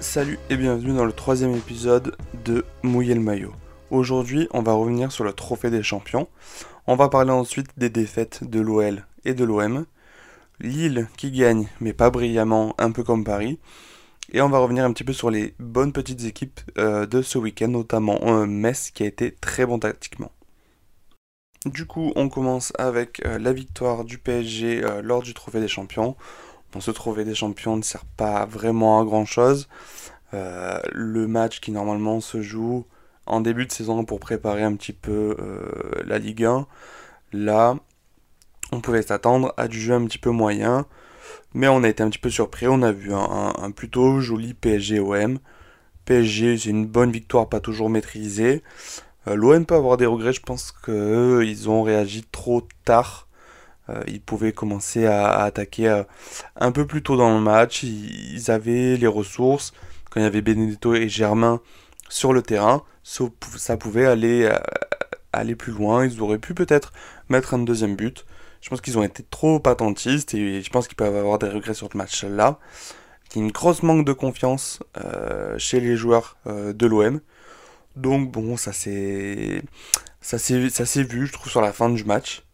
Salut et bienvenue dans le troisième épisode de Mouiller le maillot. Aujourd'hui, on va revenir sur le trophée des champions. On va parler ensuite des défaites de l'OL et de l'OM. Lille qui gagne, mais pas brillamment, un peu comme Paris. Et on va revenir un petit peu sur les bonnes petites équipes euh, de ce week-end, notamment euh, Metz qui a été très bon tactiquement. Du coup, on commence avec euh, la victoire du PSG lors du Trophée des Champions. Bon, ce Trophée des Champions ne sert pas vraiment à grand chose. le match qui normalement se joue en début de saison pour préparer un petit peu la Ligue 1, là, on pouvait s'attendre à du jeu un petit peu moyen. Mais on a été un petit peu surpris, on a vu un, plutôt joli PSG-OM. PSG, c'est une bonne victoire, pas toujours maîtrisée. Euh, L'OM peut avoir des regrets, je pense qu'ils ont réagi trop tard. Euh, ils pouvaient commencer à, attaquer euh, un peu plus tôt dans le match. Ils, avaient les ressources. Quand il y avait Benedetto et Germain sur le terrain, ça, pouvait aller, aller plus loin. Ils auraient pu peut-être mettre un deuxième but. Je pense qu'ils ont été trop attentistes et je pense qu'ils peuvent avoir des regrets sur ce match-là. Il y a une grosse manque de confiance euh, chez les joueurs euh, de l'OM. Donc bon, ça s'est ça s'est vu, je trouve, sur la fin du match.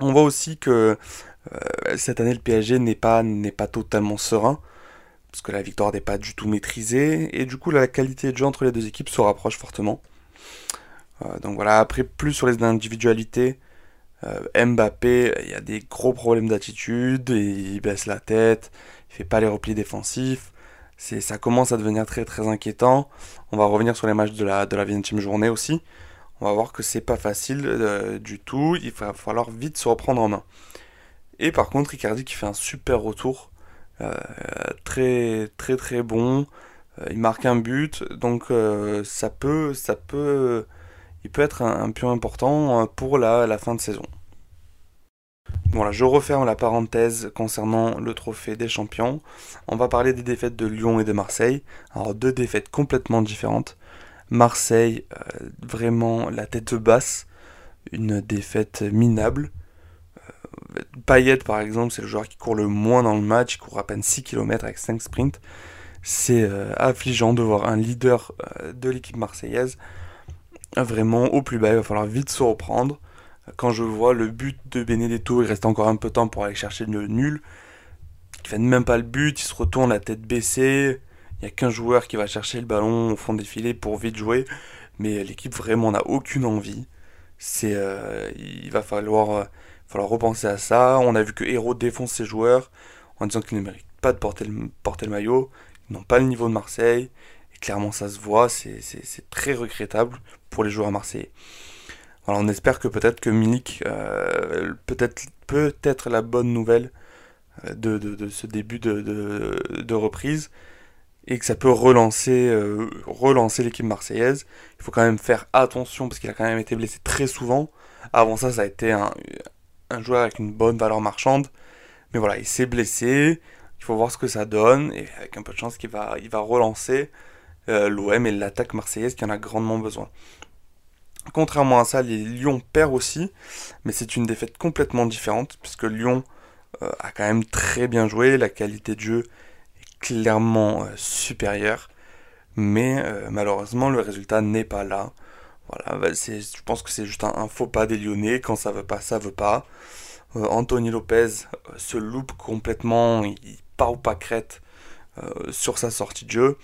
On voit aussi que euh, cette année le PSG n'est pas totalement serein parce que la victoire n'est pas du tout maîtrisée et du coup la qualité de jeu entre les deux équipes se rapproche fortement. donc voilà, après plus sur les individualités, euh, Mbappé, il y a des gros problèmes d'attitude, il baisse la tête, il fait pas les replis défensifs. Ça commence à devenir très très inquiétant. On va revenir sur les matchs de la, de la 20e journée aussi. On va voir que c'est pas facile euh, du tout. Il va falloir vite se reprendre en main. Et par contre, Icardi qui fait un super retour. Euh, très très très bon. il marque un but. Donc ça peut. ça peut il peut être un, un important euh, pour la, la, fin de saison. Voilà, je referme la parenthèse concernant le trophée des champions. On va parler des défaites de Lyon et de Marseille. Alors deux défaites complètement différentes. Marseille, euh, vraiment la tête basse, une défaite minable. Euh, Payet par exemple, c'est le joueur qui court le moins dans le match, il court à peine 6 km avec 5 sprints. C'est affligeant de voir un leader de l'équipe marseillaise vraiment au plus bas. Il va falloir vite se reprendre. Quand je vois le but de Benedetto, il reste encore un peu de temps pour aller chercher le nul. Il fait même pas le but, il se retourne la tête baissée. Il n'y a qu'un joueur qui va chercher le ballon au fond des filets pour vite jouer. Mais l'équipe vraiment n'a aucune envie. C'est, euh, il va falloir, euh, falloir repenser à ça. On a vu que Héros défonce ses joueurs en disant qu'ils ne méritent pas de porter le, porter le maillot. Ils n'ont pas le niveau de Marseille. Et clairement, ça se voit. C'est, très regrettable pour les joueurs marseillais. On espère que peut-être que Milik euh, peut-être peut être la bonne nouvelle euh, de, ce début de, reprise et que ça peut relancer, euh, relancer l'équipe marseillaise. Il faut quand même faire attention parce qu'il a quand même été blessé très souvent. Avant ça, ça a été un, joueur avec une bonne valeur marchande. Mais voilà, il s'est blessé. Il faut voir ce que ça donne et avec un peu de chance, qu'il va, il va relancer l'OM et l'attaque marseillaise qui en a grandement besoin. Contrairement à ça, les Lyon perd aussi, mais c'est une défaite complètement différente, puisque Lyon euh, a quand même très bien joué, la qualité de jeu clairement euh, supérieure, mais euh, malheureusement le résultat n'est pas là. Voilà, bah, je pense que c'est juste un, faux pas des Lyonnais, quand ça veut pas, ça veut pas. Anthony Lopez se loupe complètement, il, part ou pas crête sur sa sortie de jeu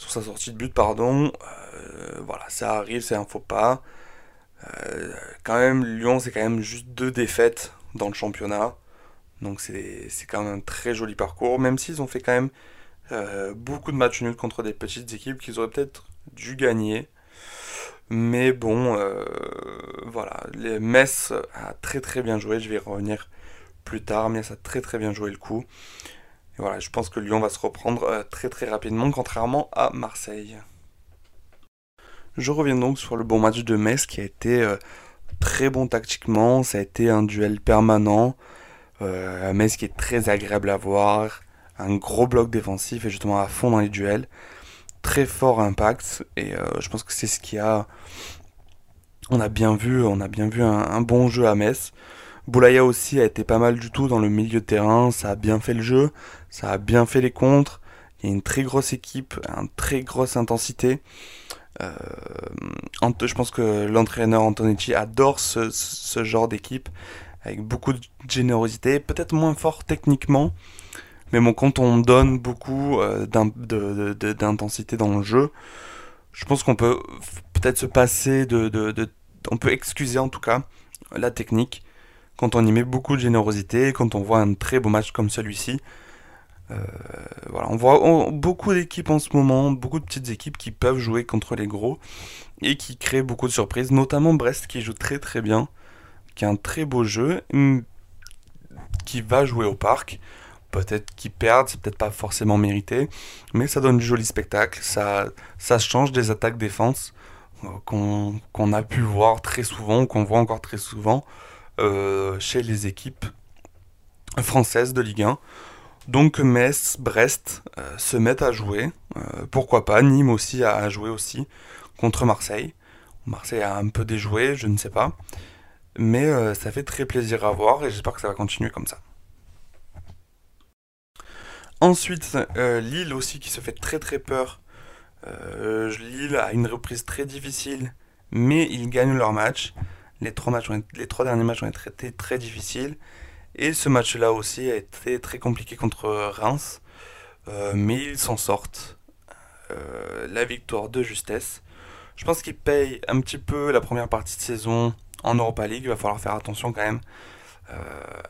sur sa sortie de but, pardon. Euh, voilà, ça arrive, c'est un faux pas. Euh, quand même, Lyon, c'est quand même juste deux défaites dans le championnat. Donc c'est quand même un très joli parcours, même s'ils ont fait quand même euh, beaucoup de matchs nuls contre des petites équipes qu'ils auraient peut-être dû gagner. Mais bon, voilà, les Metz a très très bien joué, je vais revenir plus tard, mais ça a très très bien joué le coup voilà, je pense que Lyon va se reprendre euh, très très rapidement, contrairement à Marseille. Je reviens donc sur le bon match de Metz qui a été euh, très bon tactiquement, ça a été un duel permanent. Euh, Metz qui est très agréable à voir, un gros bloc défensif et justement à fond dans les duels. Très fort impact et je pense que c'est ce qui a. On a bien vu, on a bien vu un bon jeu à Metz. Boulaya aussi a été pas mal du tout dans le milieu de terrain, ça a bien fait le jeu, ça a bien fait les contres, Il y a une très grosse équipe, une très grosse intensité. Euh, je pense que l'entraîneur Antonetti adore ce, genre d'équipe avec beaucoup de générosité, peut-être moins fort techniquement, mais bon, quand on donne beaucoup euh, d'intensité dans le jeu, je pense qu'on peut peut-être se passer de, On peut excuser en tout cas la technique quand on y met beaucoup de générosité, quand on voit un très beau match comme celui-ci. Euh, voilà, on voit beaucoup d'équipes en ce moment, beaucoup de petites équipes qui peuvent jouer contre les gros et qui créent beaucoup de surprises, notamment Brest qui joue très très bien, qui a un très beau jeu, qui va jouer au parc. Peut-être qu'ils perdent, c'est peut-être pas forcément mérité, mais ça donne du joli spectacle, ça, ça change des attaques-défense euh, qu'on a pu voir très souvent, qu'on voit encore très souvent euh, chez les équipes françaises de Ligue 1. Donc Metz, Brest euh, se mettent à jouer. Pourquoi pas Nîmes aussi a, joué aussi contre Marseille. Marseille a un peu déjoué, je ne sais pas. Mais euh, ça fait très plaisir à voir et j'espère que ça va continuer comme ça. Ensuite, Lille aussi qui se fait très très peur. Lille a une reprise très difficile, mais ils gagnent leur match. Les trois, derniers matchs ont été très difficiles. Et ce match-là aussi a été très compliqué contre Reims, euh, mais ils s'en sortent. Euh, la victoire de justesse. Je pense qu'ils payent un petit peu la première partie de saison en Europa League. Il va falloir faire attention quand même euh,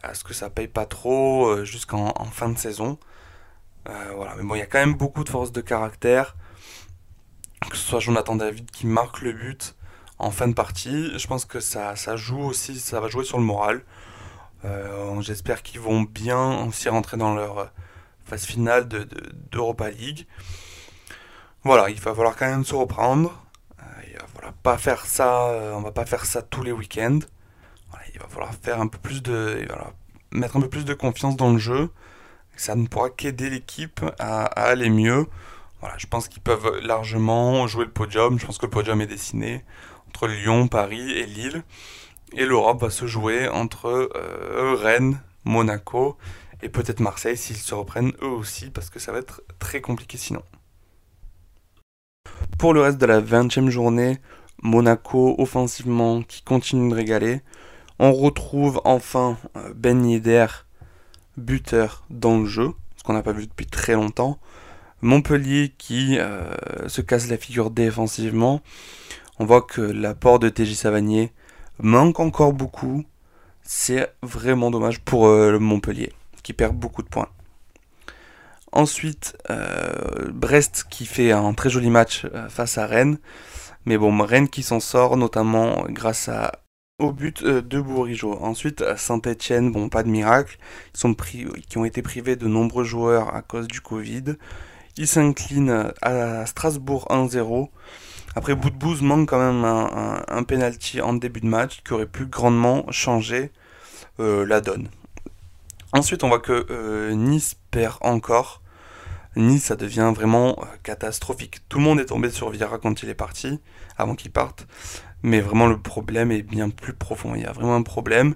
à ce que ça paye pas trop jusqu'en fin de saison. voilà, mais bon, il y a quand même beaucoup de force de caractère. Que ce soit Jonathan David qui marque le but en fin de partie, je pense que ça, ça joue aussi, ça va jouer sur le moral. Euh, j'espère qu'ils vont bien aussi rentrer dans leur phase finale d'Europa de, League. Voilà, il va falloir quand même se reprendre. Il va pas faire ça, euh, on va pas faire ça tous les week-ends. il va falloir faire un peu plus de, mettre un peu plus de confiance dans le jeu. Ça ne pourra qu'aider l'équipe à, aller mieux. Voilà, je pense qu'ils peuvent largement jouer le podium. Je pense que le podium est dessiné entre Lyon, Paris et Lille. Et l'Europe va se jouer entre euh, Rennes, Monaco et peut-être Marseille s'ils se reprennent eux aussi parce que ça va être très compliqué sinon. Pour le reste de la 20e journée, Monaco offensivement qui continue de régaler. On retrouve enfin euh, Ben Yedder, buteur dans le jeu, ce qu'on n'a pas vu depuis très longtemps. Montpellier qui euh, se casse la figure défensivement. On voit que l'apport de TJ Savanier manque encore beaucoup. C'est vraiment dommage pour euh, Montpellier, qui perd beaucoup de points. Ensuite, euh, Brest qui fait un très joli match euh, face à Rennes. Mais bon, Rennes qui s'en sort, notamment grâce à, au but de Bourigeau. Ensuite, Saint-Etienne, bon, pas de miracle. Ils sont pris, qui ont été privés de nombreux joueurs à cause du Covid. Ils s'inclinent à Strasbourg 1-0. Après, Boudbouz manque quand même un, penalty en début de match qui aurait pu grandement changer euh, la donne. Ensuite, on voit que euh, Nice perd encore. Nice, ça devient vraiment euh, catastrophique. Tout le monde est tombé sur Vieira quand il est parti, avant qu'il parte. Mais vraiment, le problème est bien plus profond. Il y a vraiment un problème.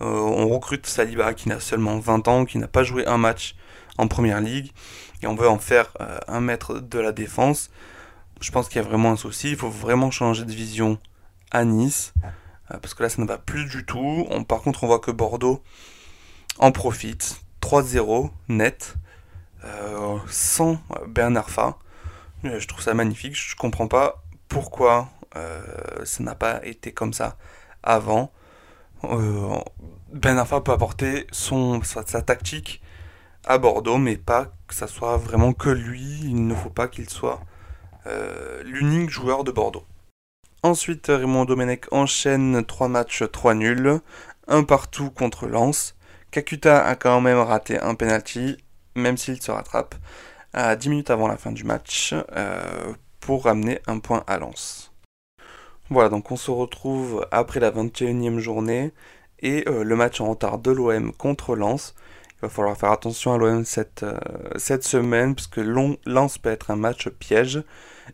on recrute Saliba qui n'a seulement 20 ans, qui n'a pas joué un match en première ligue. Et on veut en faire un maître de la défense je pense qu'il y a vraiment un souci. Il faut vraiment changer de vision à Nice. Euh, parce que là, ça ne va plus du tout. par contre, on voit que Bordeaux en profite. 3-0 net. Euh, sans Bernard Fa. Euh, je trouve ça magnifique. Je ne comprends pas pourquoi ça n'a pas été comme ça avant. Ben Arfa peut apporter sa, tactique à Bordeaux, mais pas que ça soit vraiment que lui. Il ne faut pas qu'il soit euh, l'unique joueur de Bordeaux. Ensuite, Raymond Domenech enchaîne 3 matchs, 3 nuls, un partout contre Lens. Kakuta a quand même raté un penalty, même s'il se rattrape à 10 minutes avant la fin du match euh, pour ramener un point à Lens. Voilà, donc on se retrouve après la 21e journée et euh, le match en retard de l'OM contre Lens. Il va falloir faire attention à l'OM cette, cette semaine, puisque Lens peut être un match piège.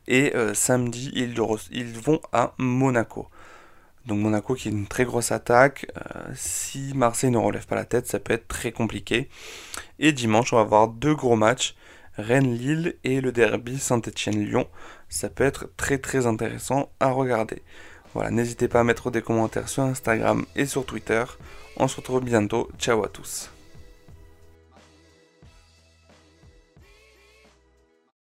Et euh, samedi, ils, vont à Monaco. Donc Monaco qui est une très grosse attaque. Euh, si Marseille ne relève pas la tête, ça peut être très compliqué. Et dimanche, on va avoir deux gros matchs Rennes-Lille et le derby Saint-Etienne-Lyon. Ça peut être très très intéressant à regarder. Voilà, n'hésitez pas à mettre des commentaires sur Instagram et sur Twitter. On se retrouve bientôt. Ciao à tous.